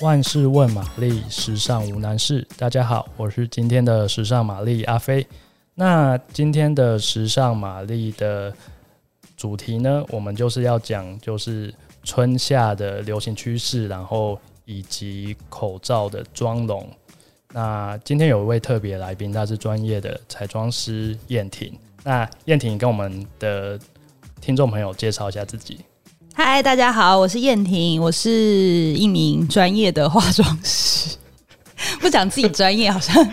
万事问玛丽，时尚无难事。大家好，我是今天的时尚玛丽阿飞。那今天的时尚玛丽的主题呢，我们就是要讲就是春夏的流行趋势，然后以及口罩的妆容。那今天有一位特别来宾，他是专业的彩妆师燕婷。那燕婷跟我们的听众朋友介绍一下自己。嗨，大家好，我是燕婷，我是一名专业的化妆师。不讲自己专业，好像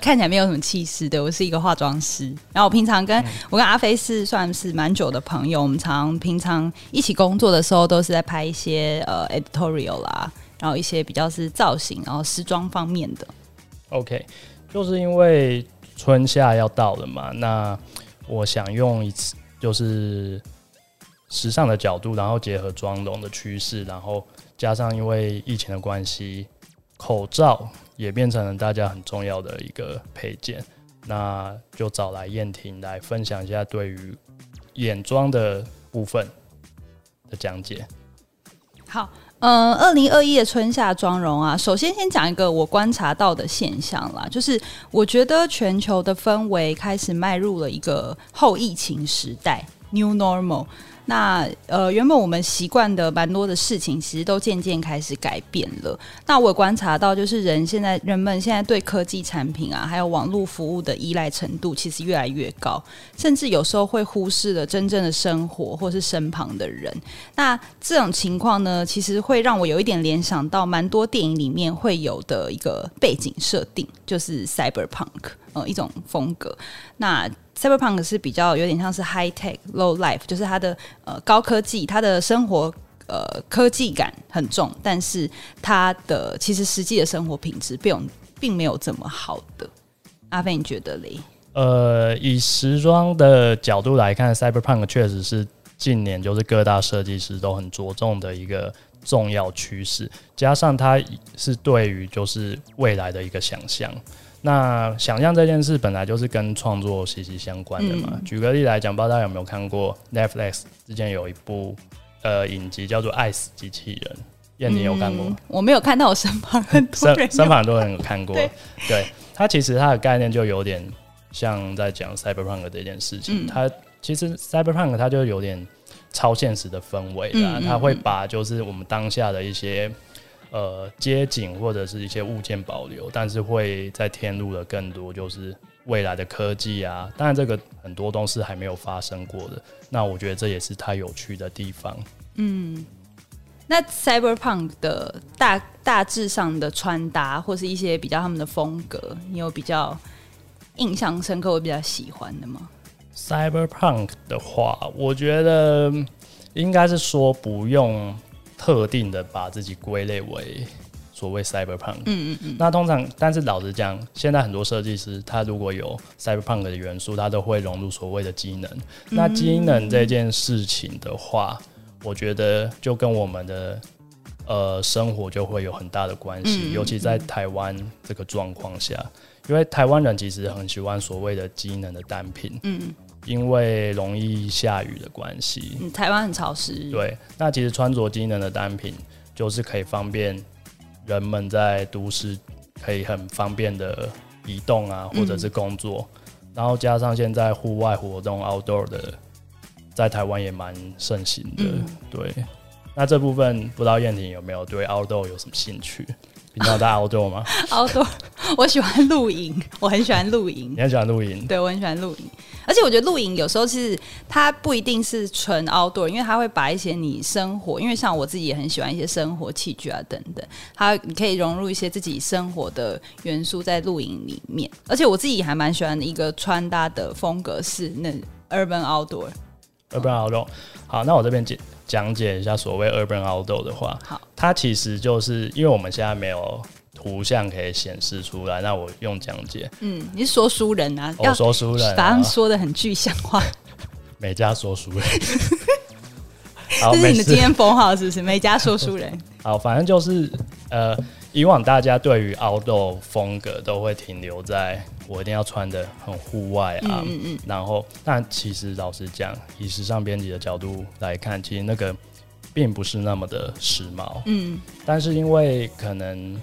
看起来没有什么气势对。我是一个化妆师，然后我平常跟、嗯、我跟阿飞是算是蛮久的朋友，我们常平常一起工作的时候，都是在拍一些呃 editorial 啦，然后一些比较是造型，然后时装方面的。OK，就是因为春夏要到了嘛，那我想用一次就是。时尚的角度，然后结合妆容的趋势，然后加上因为疫情的关系，口罩也变成了大家很重要的一个配件。那就找来燕婷来分享一下对于眼妆的部分的讲解。好，嗯、二零二一的春夏妆容啊，首先先讲一个我观察到的现象啦，就是我觉得全球的氛围开始迈入了一个后疫情时代 （New Normal）。那呃，原本我们习惯的蛮多的事情，其实都渐渐开始改变了。那我观察到，就是人现在人们现在对科技产品啊，还有网络服务的依赖程度，其实越来越高，甚至有时候会忽视了真正的生活或是身旁的人。那这种情况呢，其实会让我有一点联想到蛮多电影里面会有的一个背景设定，就是 cyberpunk，呃，一种风格。那 Cyberpunk 是比较有点像是 high tech low life，就是它的呃高科技，它的生活呃科技感很重，但是它的其实实际的生活品质并并没有这么好的。阿飞，你觉得嘞？呃，以时装的角度来看，Cyberpunk 确实是近年就是各大设计师都很着重的一个重要趋势，加上它是对于就是未来的一个想象。那想象这件事本来就是跟创作息息相关的嘛。嗯、举个例来讲，不知道大家有没有看过 Netflix 之前有一部呃影集叫做《爱死机器人》，燕妮有看过吗？我没有看到，我身旁很多人身旁很多人有看过。对，对，它其实它的概念就有点像在讲 Cyberpunk 这件事情。嗯、它其实 Cyberpunk 它就有点超现实的氛围啦，它会把就是我们当下的一些。呃，街景或者是一些物件保留，但是会再添入了更多，就是未来的科技啊。当然，这个很多都是还没有发生过的。那我觉得这也是它有趣的地方。嗯，那 Cyberpunk 的大大致上的穿搭，或是一些比较他们的风格，你有比较印象深刻、我比较喜欢的吗？Cyberpunk 的话，我觉得应该是说不用。特定的把自己归类为所谓 cyberpunk，嗯嗯嗯。那通常，但是老实讲，现在很多设计师他如果有 cyberpunk 的元素，他都会融入所谓的机能。那机能这件事情的话，我觉得就跟我们的呃生活就会有很大的关系，尤其在台湾这个状况下，因为台湾人其实很喜欢所谓的机能的单品，嗯。因为容易下雨的关系，嗯，台湾很潮湿。对，那其实穿着机能的单品，就是可以方便人们在都市可以很方便的移动啊，或者是工作。嗯、然后加上现在户外活动 （outdoor） 的，在台湾也蛮盛行的。嗯、对，那这部分不知道燕婷有没有对 outdoor 有什么兴趣？你知道在 outdoor 吗？outdoor，我喜欢露营，我很喜欢露营。你很喜欢露营？对，我很喜欢露营。而且我觉得露营有时候其实它不一定是纯 outdoor，因为它会把一些你生活，因为像我自己也很喜欢一些生活器具啊等等，它你可以融入一些自己生活的元素在露营里面。而且我自己还蛮喜欢的一个穿搭的风格是那 urban outdoor。Urban outdoor，好，那我这边讲讲解一下所谓 urban outdoor 的话，好，它其实就是因为我们现在没有。图像可以显示出来，那我用讲解。嗯，你是说书人啊？我说书人、啊，把他说的很具象化。每家说书人，好这是你的经验封号是不是？每家说书人。好，反正就是呃，以往大家对于 outdoor 风格都会停留在我一定要穿的很户外啊，嗯嗯嗯。然后，但其实老实讲，以时尚编辑的角度来看，其实那个并不是那么的时髦。嗯，但是因为可能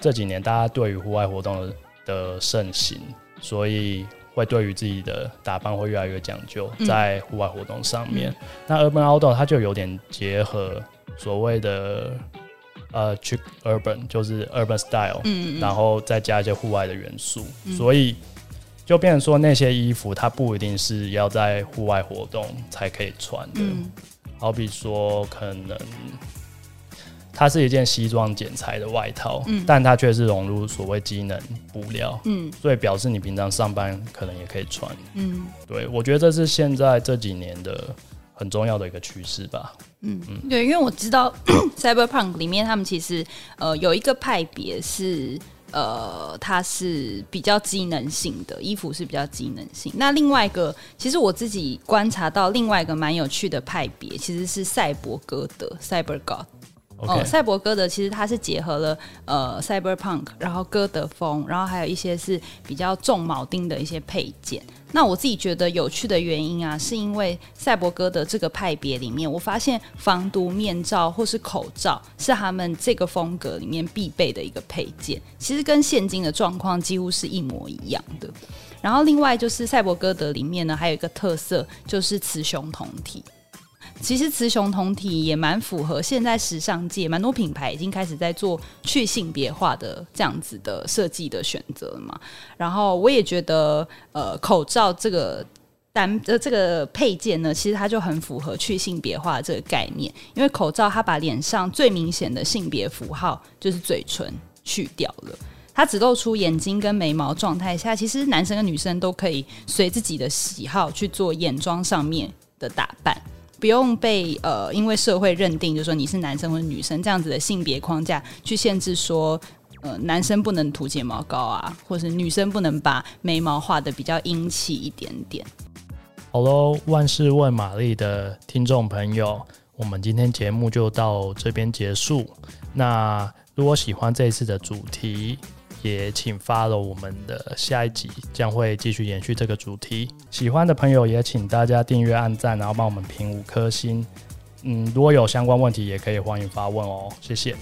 这几年大家对于户外活动的的盛行，所以会对于自己的打扮会越来越讲究，在户外活动上面。嗯、那 Urban Outdoor 它就有点结合所谓的呃 chic urban，就是 urban style，嗯，然后再加一些户外的元素，嗯、所以就变成说那些衣服它不一定是要在户外活动才可以穿的。嗯。好比说，可能它是一件西装剪裁的外套，嗯，但它却是融入所谓机能布料，嗯，所以表示你平常上班可能也可以穿，嗯，对，我觉得这是现在这几年的很重要的一个趋势吧，嗯嗯，对，因为我知道 Cyberpunk 里面他们其实呃有一个派别是。呃，它是比较机能性的衣服，是比较机能性。那另外一个，其实我自己观察到另外一个蛮有趣的派别，其实是赛博哥德 （Cyber God）。哦，赛博哥德其实它是结合了呃 Cyberpunk，然后哥德风，然后还有一些是比较重铆钉的一些配件。那我自己觉得有趣的原因啊，是因为赛博哥的这个派别里面，我发现防毒面罩或是口罩是他们这个风格里面必备的一个配件，其实跟现今的状况几乎是一模一样的。然后另外就是赛博哥德里面呢，还有一个特色就是雌雄同体。其实雌雄同体也蛮符合现在时尚界蛮多品牌已经开始在做去性别化的这样子的设计的选择了嘛。然后我也觉得，呃，口罩这个单呃这个配件呢，其实它就很符合去性别化这个概念，因为口罩它把脸上最明显的性别符号就是嘴唇去掉了，它只露出眼睛跟眉毛状态下，其实男生跟女生都可以随自己的喜好去做眼妆上面的打扮。不用被呃，因为社会认定，就说你是男生或者女生这样子的性别框架去限制说，呃，男生不能涂睫毛膏啊，或是女生不能把眉毛画得比较英气一点点。好喽，万事问玛丽的听众朋友，我们今天节目就到这边结束。那如果喜欢这一次的主题，也请 follow 我们的下一集，将会继续延续这个主题。喜欢的朋友也请大家订阅、按赞，然后帮我们评五颗星。嗯，如果有相关问题，也可以欢迎发问哦。谢谢。